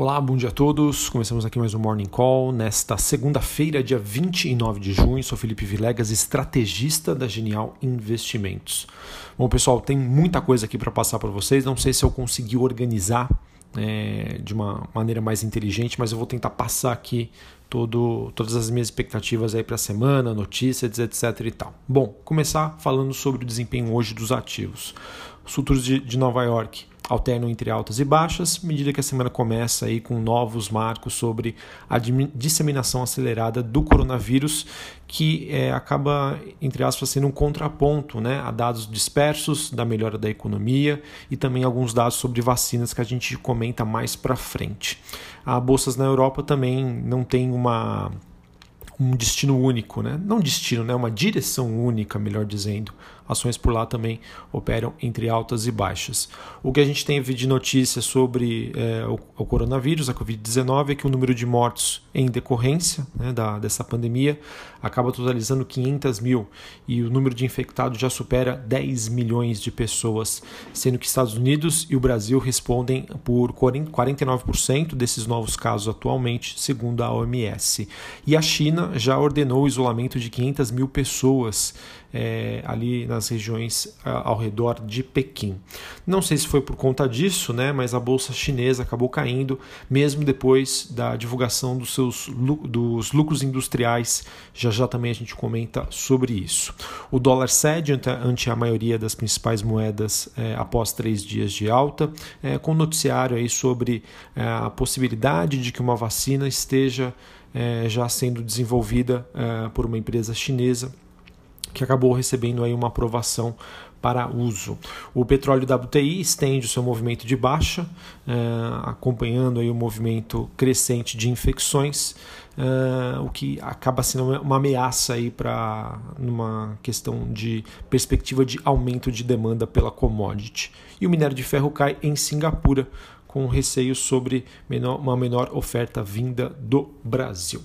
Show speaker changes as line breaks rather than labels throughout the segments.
Olá, bom dia a todos. Começamos aqui mais um Morning Call nesta segunda-feira, dia 29 de junho. Sou Felipe Vilegas, estrategista da Genial Investimentos. Bom, pessoal, tem muita coisa aqui para passar para vocês. Não sei se eu consegui organizar é, de uma maneira mais inteligente, mas eu vou tentar passar aqui todo, todas as minhas expectativas aí para a semana, notícias, etc. e tal. Bom, começar falando sobre o desempenho hoje dos ativos. Os futuros de, de Nova York alternam entre altas e baixas, à medida que a semana começa aí com novos marcos sobre a disseminação acelerada do coronavírus, que é, acaba, entre aspas, sendo um contraponto né, a dados dispersos da melhora da economia e também alguns dados sobre vacinas que a gente comenta mais para frente. A bolsas na Europa também não tem uma um destino único, né? não destino, né? uma direção única, melhor dizendo. Ações por lá também operam entre altas e baixas. O que a gente tem de notícia sobre é, o, o, coronavírus, a Covid-19, é que o número de mortos em decorrência né, da, dessa pandemia acaba totalizando 500 mil e o número de infectados já supera 10 milhões de pessoas, sendo que Estados Unidos e o Brasil respondem por 49% desses novos casos atualmente, segundo a OMS. E a China já ordenou o isolamento de 500 mil pessoas é, ali nas regiões ao redor de Pequim. Não sei se foi por conta disso, né, mas a bolsa chinesa acabou caindo, mesmo depois da divulgação dos seus dos lucros industriais. Já já também a gente comenta sobre isso. O dólar cede ante, a maioria das principais moedas é, após três dias de alta, é, com noticiário aí sobre é, a possibilidade de que uma vacina esteja é, já sendo desenvolvida é, por uma empresa chinesa que acabou recebendo aí uma aprovação para uso. O petróleo WTI estende o seu movimento de baixa, é, acompanhando aí o movimento crescente de infecções, é, o que acaba sendo uma ameaça aí para numa questão de perspectiva de aumento de demanda pela commodity. E o minério de ferro cai em Singapura, com receio sobre menor, uma menor oferta vinda do Brasil.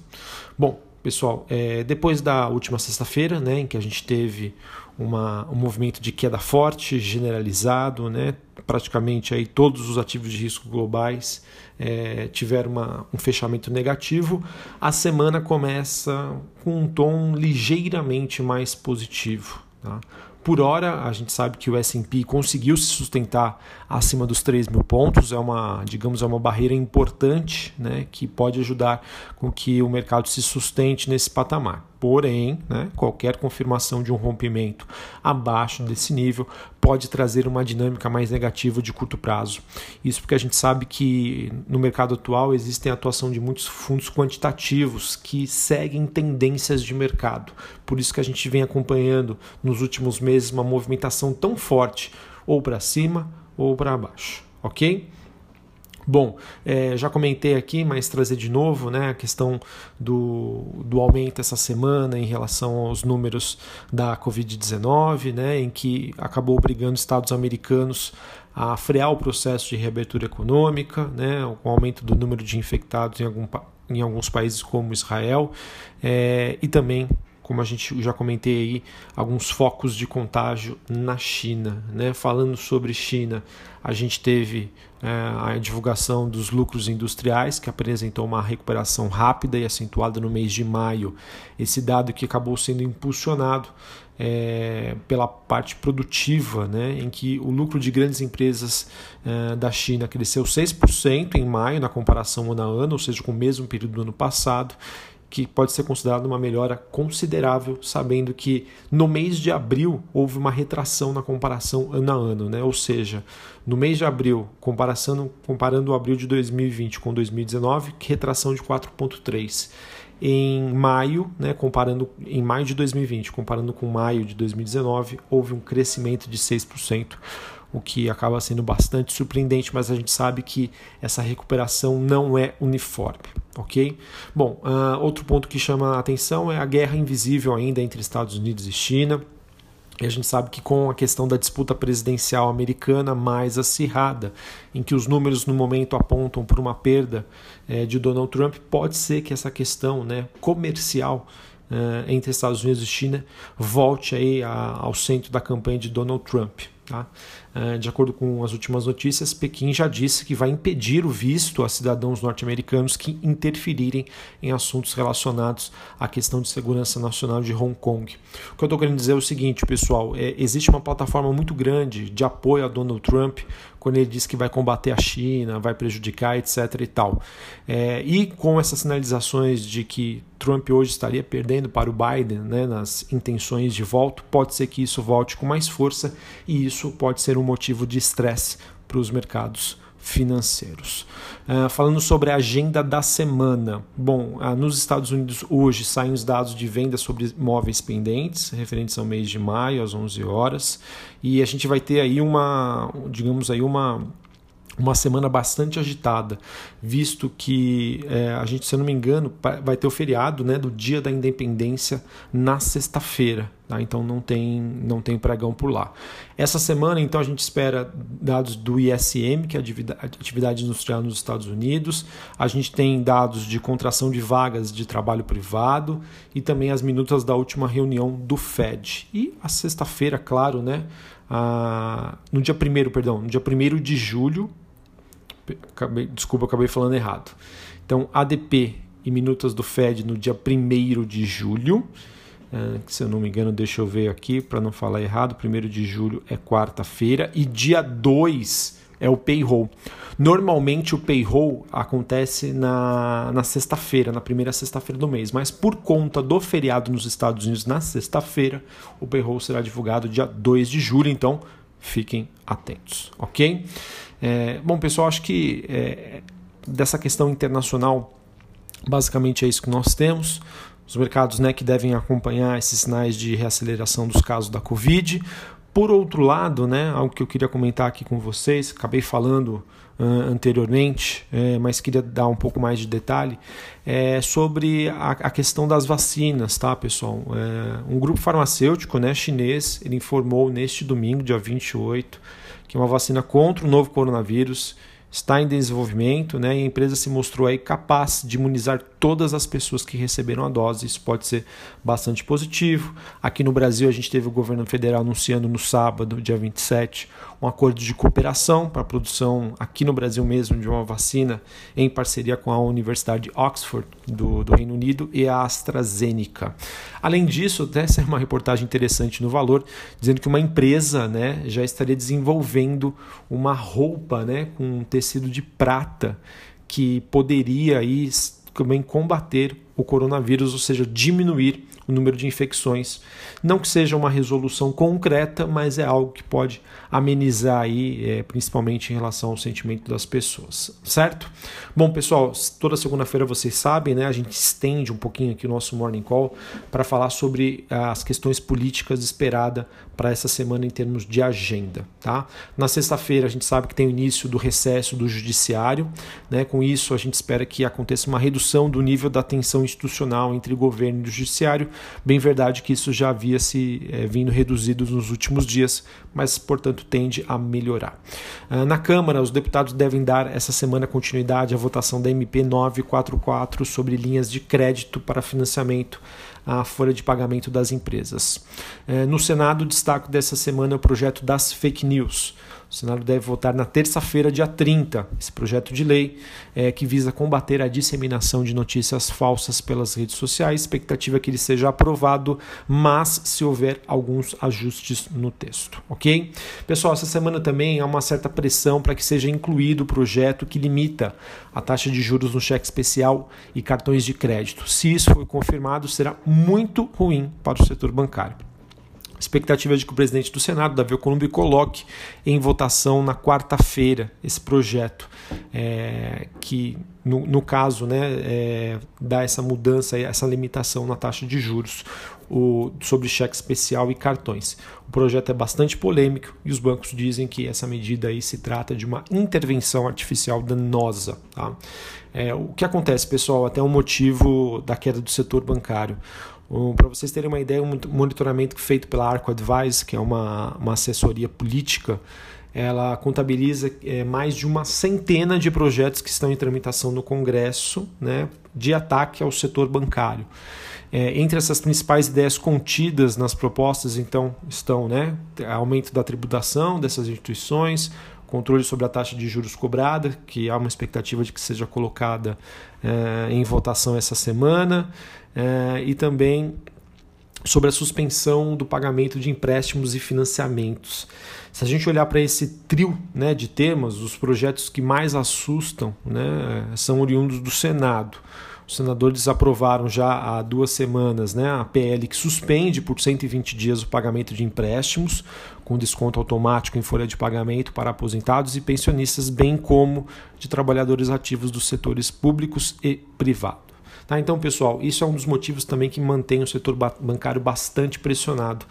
Bom, pessoal, é, depois da última sexta-feira, né, em que a gente teve uma, um movimento de queda forte, generalizado, né, praticamente aí todos os ativos de risco globais é, tiveram uma, um fechamento negativo, a semana começa com um tom ligeiramente mais positivo. Tá? Por hora, a gente sabe que o S&P conseguiu se sustentar acima dos 3 mil pontos, é uma, digamos, é uma barreira importante, né, que pode ajudar com que o mercado se sustente nesse patamar. Porém, né, qualquer confirmação de um rompimento abaixo desse nível pode trazer uma dinâmica mais negativa de curto prazo. Isso porque a gente sabe que no mercado atual existem a atuação de muitos fundos quantitativos que seguem tendências de mercado. Por isso que a gente vem acompanhando nos últimos meses uma movimentação tão forte, ou para cima ou para baixo, ok? Bom, é, já comentei aqui, mas trazer de novo né, a questão do, do aumento essa semana em relação aos números da Covid-19, né, em que acabou obrigando estados americanos a frear o processo de reabertura econômica, né, com o aumento do número de infectados em, algum, em alguns países como Israel, é, e também como a gente já comentei aí, alguns focos de contágio na China. Né? Falando sobre China, a gente teve é, a divulgação dos lucros industriais, que apresentou uma recuperação rápida e acentuada no mês de maio. Esse dado que acabou sendo impulsionado é, pela parte produtiva, né, em que o lucro de grandes empresas é, da China cresceu 6% em maio, na comparação ano a ano, ou seja, com o mesmo período do ano passado, que pode ser considerado uma melhora considerável, sabendo que no mês de abril houve uma retração na comparação ano a ano, né? ou seja, no mês de abril, comparando, comparando o abril de 2020 com 2019, retração de 4,3%. Em maio, né, comparando em maio de 2020, comparando com maio de 2019, houve um crescimento de 6%, o que acaba sendo bastante surpreendente, mas a gente sabe que essa recuperação não é uniforme, ok? Bom, uh, outro ponto que chama a atenção é a guerra invisível ainda entre Estados Unidos e China. E a gente sabe que com a questão da disputa presidencial americana mais acirrada, em que os números no momento apontam para uma perda é, de Donald Trump, pode ser que essa questão né, comercial é, entre Estados Unidos e China volte aí a, ao centro da campanha de Donald Trump. Tá? Uh, de acordo com as últimas notícias, Pequim já disse que vai impedir o visto a cidadãos norte-americanos que interferirem em assuntos relacionados à questão de segurança nacional de Hong Kong. O que eu estou querendo dizer é o seguinte, pessoal: é, existe uma plataforma muito grande de apoio a Donald Trump quando ele diz que vai combater a China, vai prejudicar, etc. e tal. É, e com essas sinalizações de que Trump hoje estaria perdendo para o Biden né, nas intenções de voto, pode ser que isso volte com mais força e isso pode ser um motivo de estresse para os mercados financeiros. Uh, falando sobre a agenda da semana. Bom, uh, nos Estados Unidos hoje saem os dados de venda sobre imóveis pendentes, referentes ao mês de maio, às 11 horas, e a gente vai ter aí uma, digamos aí, uma uma semana bastante agitada, visto que é, a gente, se eu não me engano, vai ter o feriado né, do Dia da Independência na sexta-feira. Tá? Então não tem, não tem pregão por lá. Essa semana, então, a gente espera dados do ISM, que é a atividade industrial nos Estados Unidos. A gente tem dados de contração de vagas de trabalho privado e também as minutas da última reunião do Fed. E a sexta-feira, claro, né? No dia 1 perdão, no dia 1 de julho, Acabei, desculpa, acabei falando errado. Então, ADP e minutas do Fed no dia 1 de julho. Uh, se eu não me engano, deixa eu ver aqui para não falar errado. 1 de julho é quarta-feira e dia 2 é o payroll. Normalmente o payroll acontece na, na sexta-feira, na primeira sexta-feira do mês, mas por conta do feriado nos Estados Unidos na sexta-feira, o payroll será divulgado dia 2 de julho, então fiquem atentos, ok? É, bom, pessoal, acho que é, dessa questão internacional, basicamente é isso que nós temos. Os mercados né, que devem acompanhar esses sinais de reaceleração dos casos da Covid. Por outro lado, né, algo que eu queria comentar aqui com vocês, acabei falando uh, anteriormente, é, mas queria dar um pouco mais de detalhe, é sobre a, a questão das vacinas, tá, pessoal? É, um grupo farmacêutico né, chinês ele informou neste domingo, dia 28, que é uma vacina contra o novo coronavírus está em desenvolvimento, né? E a empresa se mostrou aí capaz de imunizar todas as pessoas que receberam a dose. Isso pode ser bastante positivo. Aqui no Brasil, a gente teve o governo federal anunciando no sábado, dia 27, um acordo de cooperação para a produção aqui no Brasil mesmo de uma vacina em parceria com a Universidade de Oxford do, do Reino Unido e a AstraZeneca. Além disso, essa é uma reportagem interessante no Valor, dizendo que uma empresa né, já estaria desenvolvendo uma roupa né, com um tecido de prata que poderia aí também combater o coronavírus, ou seja, diminuir o número de infecções. Não que seja uma resolução concreta, mas é algo que pode amenizar aí, é, principalmente em relação ao sentimento das pessoas, certo? Bom, pessoal, toda segunda-feira vocês sabem, né? A gente estende um pouquinho aqui o nosso morning call para falar sobre as questões políticas esperadas para essa semana em termos de agenda, tá? Na sexta-feira a gente sabe que tem o início do recesso do judiciário, né? Com isso a gente espera que aconteça uma redução do nível da tensão institucional entre governo e judiciário Bem verdade que isso já havia se é, vindo reduzido nos últimos dias, mas portanto tende a melhorar. Ah, na Câmara, os deputados devem dar essa semana continuidade à votação da MP 944 sobre linhas de crédito para financiamento à folha de pagamento das empresas. Eh, no Senado, o destaque dessa semana é o projeto das fake news. O Senado deve votar na terça-feira, dia 30, esse projeto de lei é, que visa combater a disseminação de notícias falsas pelas redes sociais. Expectativa é que ele seja aprovado, mas se houver alguns ajustes no texto, ok? Pessoal, essa semana também há uma certa pressão para que seja incluído o projeto que limita a taxa de juros no cheque especial e cartões de crédito. Se isso for confirmado, será muito ruim para o setor bancário expectativa é de que o presidente do Senado, Davi Alcolumbre, coloque em votação na quarta-feira esse projeto, é, que no, no, caso né, é, dá essa mudança, essa limitação na taxa de juros o, sobre cheque especial e cartões. O projeto é bastante polêmico e os bancos dizem que essa medida aí se trata de uma intervenção artificial danosa. Tá? É, o que acontece, pessoal, até o motivo da queda do setor bancário. Um, Para vocês terem uma ideia, um monitoramento feito pela Arco Advice, que é uma, uma assessoria política, ela contabiliza é, mais de uma centena de projetos que estão em tramitação no Congresso né, de ataque ao setor bancário. É, entre essas principais ideias contidas nas propostas, então, estão né, aumento da tributação dessas instituições, controle sobre a taxa de juros cobrada, que há uma expectativa de que seja colocada é, em votação essa semana, é, e também sobre a suspensão do pagamento de empréstimos e financiamentos. Se a gente olhar para esse trio né, de temas, os projetos que mais assustam né, são oriundos do Senado. Os senadores aprovaram já há duas semanas né, a PL que suspende por 120 dias o pagamento de empréstimos, com desconto automático em folha de pagamento para aposentados e pensionistas, bem como de trabalhadores ativos dos setores públicos e privado. Tá? Então, pessoal, isso é um dos motivos também que mantém o setor bancário bastante pressionado.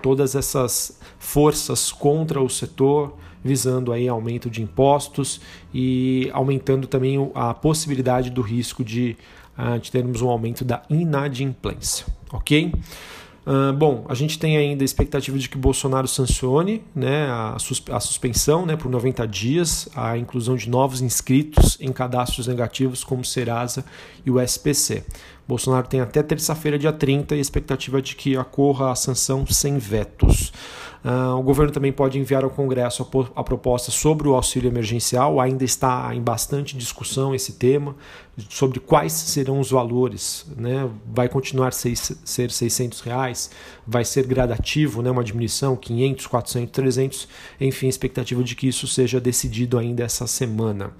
Todas essas forças contra o setor, visando aí aumento de impostos e aumentando também a possibilidade do risco de, ah, de termos um aumento da inadimplência, ok? Uh, bom, a gente tem ainda a expectativa de que Bolsonaro sancione né, a, sus a, suspensão né, por 90 dias, a inclusão de novos inscritos em cadastros negativos como Serasa e o SPC. Bolsonaro tem até terça-feira, dia 30, e a expectativa de que ocorra a sanção sem vetos. Uh, o governo também pode enviar ao Congresso a, a, proposta sobre o auxílio emergencial. Ainda está em bastante discussão esse tema, sobre quais serão os valores. Né? Vai continuar seis, ser 600 reais? Vai ser gradativo, né? uma diminuição, 500, 400, 300? Enfim, expectativa de que isso seja decidido ainda essa semana.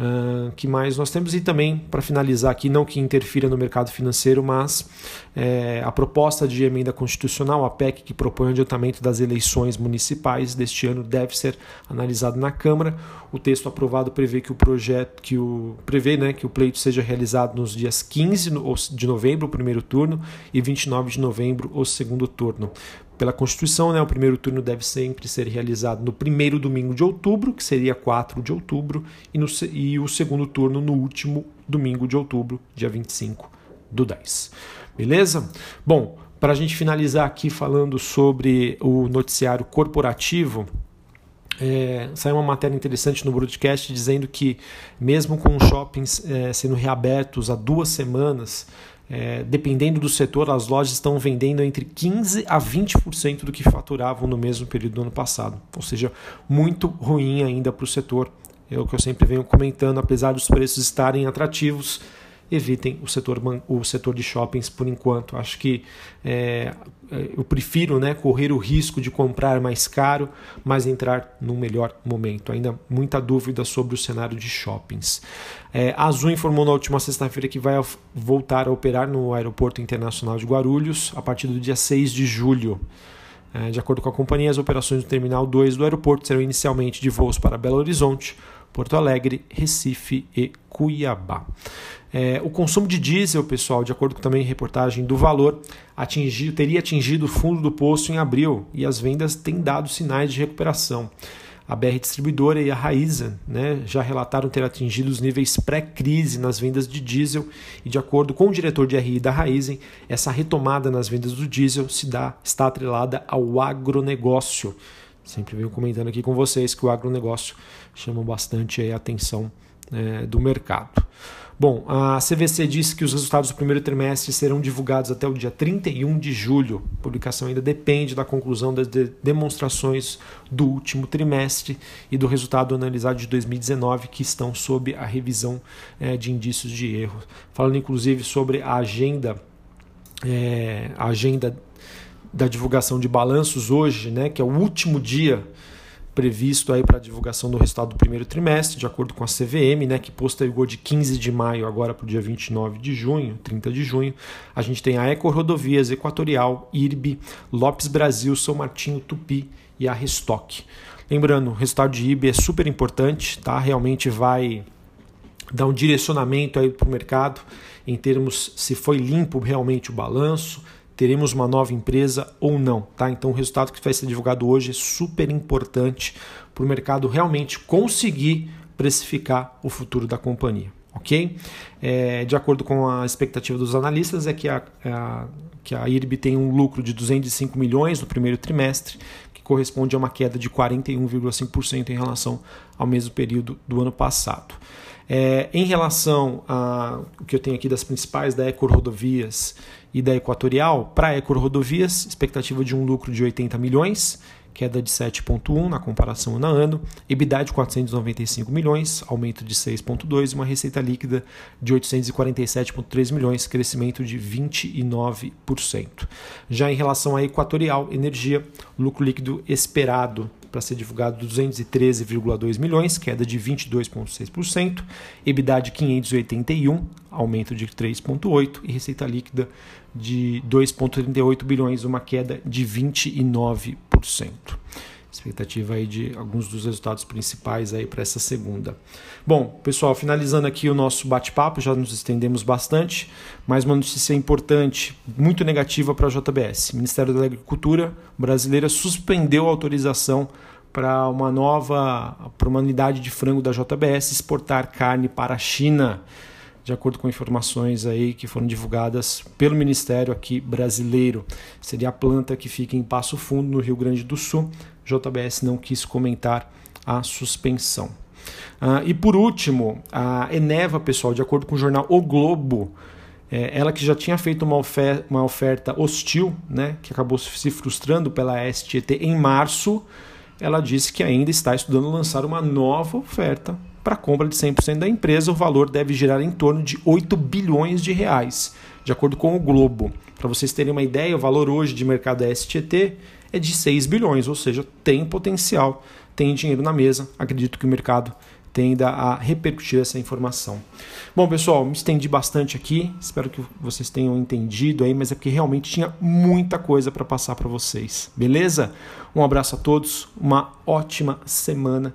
Uh, que mais nós temos? E também, para finalizar aqui, não que interfira no mercado financeiro, mas é, a proposta de emenda constitucional, a PEC, que propõe o adiantamento das eleições municipais deste ano, deve ser analisado na Câmara. O texto aprovado prevê que o projeto, que o prevê né, que o pleito seja realizado nos dias 15 de novembro, o primeiro turno, e 29 de novembro, o segundo turno pela Constituição, né, o primeiro turno deve sempre ser realizado no primeiro domingo de outubro, que seria 4 de outubro, e, no, e o segundo turno no último domingo de outubro, dia 25 do 10. Beleza? Bom, para a gente finalizar aqui falando sobre o noticiário corporativo, é, saiu uma matéria interessante no broadcast dizendo que, mesmo com os shoppings é, sendo reabertos há duas semanas, é, dependendo do setor, as lojas estão vendendo entre 15% a 20% do que faturavam no mesmo período do ano passado. Ou seja, muito ruim ainda para o setor. É o que eu sempre venho comentando, apesar dos preços estarem atrativos, evitem o setor, o setor de shoppings por enquanto. Acho que é, é, eu prefiro né, correr o risco de comprar mais caro, mas entrar num melhor momento. Ainda muita dúvida sobre o cenário de shoppings. É, a Azul informou na última sexta-feira que vai voltar a operar no Aeroporto Internacional de Guarulhos a partir do dia 6 de julho. É, de acordo com a companhia, as operações do Terminal 2 do aeroporto serão inicialmente de voos para Belo Horizonte, Porto Alegre, Recife e Cuiabá. É, o consumo de diesel, pessoal, de acordo com também reportagem do Valor, atingiu, teria atingido o fundo do poço em abril e as vendas têm dado sinais de recuperação. A BR Distribuidora e a Raizen né, já relataram ter atingido os níveis pré-crise nas vendas de diesel e, de acordo com o diretor de RI da Raizen, essa retomada nas vendas do diesel se dá, está atrelada ao agronegócio. Sempre venho comentando aqui com vocês que o agronegócio chama bastante a atenção é, do mercado. Bom, a CVC disse que os resultados do primeiro trimestre serão divulgados até o dia 31 de julho. A publicação ainda depende da conclusão das demonstrações do último trimestre e do resultado analisado de 2019, que estão sob a revisão é, de indícios de erro. Falando inclusive sobre a agenda, é, a agenda da divulgação de balanços hoje, né, que é o último dia previsto aí para divulgação do resultado do primeiro trimestre, de acordo com a CVM, né, que postergou de 15 de maio agora para o dia 29 de junho, 30 de junho. A gente tem a Eco Rodovias Equatorial, IRB, Lopes Brasil, São Martinho, Tupi e a Restock. Lembrando, o resultado de IRB é super importante, tá? Realmente vai dar um direcionamento aí para o mercado em termos se foi limpo realmente o balanço, teremos uma nova empresa ou não, tá? Então o resultado que vai ser divulgado hoje é super importante para o mercado realmente conseguir precificar o futuro da companhia, ok? É, de acordo com a expectativa dos analistas é que a, a que a IRB tem um lucro de 205 milhões no primeiro trimestre, que corresponde a uma queda de 41,5% em relação ao mesmo período do ano passado. É, em relação a o que eu tenho aqui das principais da Ecor Rodovias e da Equatorial, para a Ecor Rodovias, expectativa de um lucro de 80 milhões queda de 7,1 na comparação ano a ano, EBITDA de 495 milhões, aumento de 6,2 e uma receita líquida de 847,3 milhões, crescimento de 29%. Já em relação à Equatorial Energia, lucro líquido esperado para ser divulgado 213,2 milhões, queda de 22,6%, EBITDA de 581, aumento de 3,8% e receita líquida de 2,38 bilhões, uma queda de 29%. Expectativa aí de alguns dos resultados principais aí para essa segunda. Bom, pessoal, finalizando aqui o nosso bate-papo, já nos estendemos bastante, mas uma notícia importante, muito negativa para a JBS. Ministério da Agricultura brasileira suspendeu a autorização para uma nova, para uma unidade de frango da JBS exportar carne para a China de acordo com informações aí que foram divulgadas pelo Ministério aqui brasileiro. Seria a planta que fica em Passo Fundo, no Rio Grande do Sul. JBS não quis comentar a suspensão. Ah, e por último, a Eneva, pessoal, de acordo com o jornal O Globo, é, ela que já tinha feito uma oferta, uma oferta hostil, né, que acabou se frustrando pela STT em março, ela disse que ainda está estudando lançar uma nova oferta para a compra de 100% da empresa, o valor deve girar em torno de 8 bilhões de reais, de acordo com o Globo. Para vocês terem uma ideia, o valor hoje de mercado da STT é de 6 bilhões, ou seja, tem potencial, tem dinheiro na mesa. Acredito que o mercado tenda a repercutir essa informação. Bom, pessoal, me estendi bastante aqui. Espero que vocês tenham entendido aí, mas é porque realmente tinha muita coisa para passar para vocês. Beleza? Um abraço a todos, uma ótima semana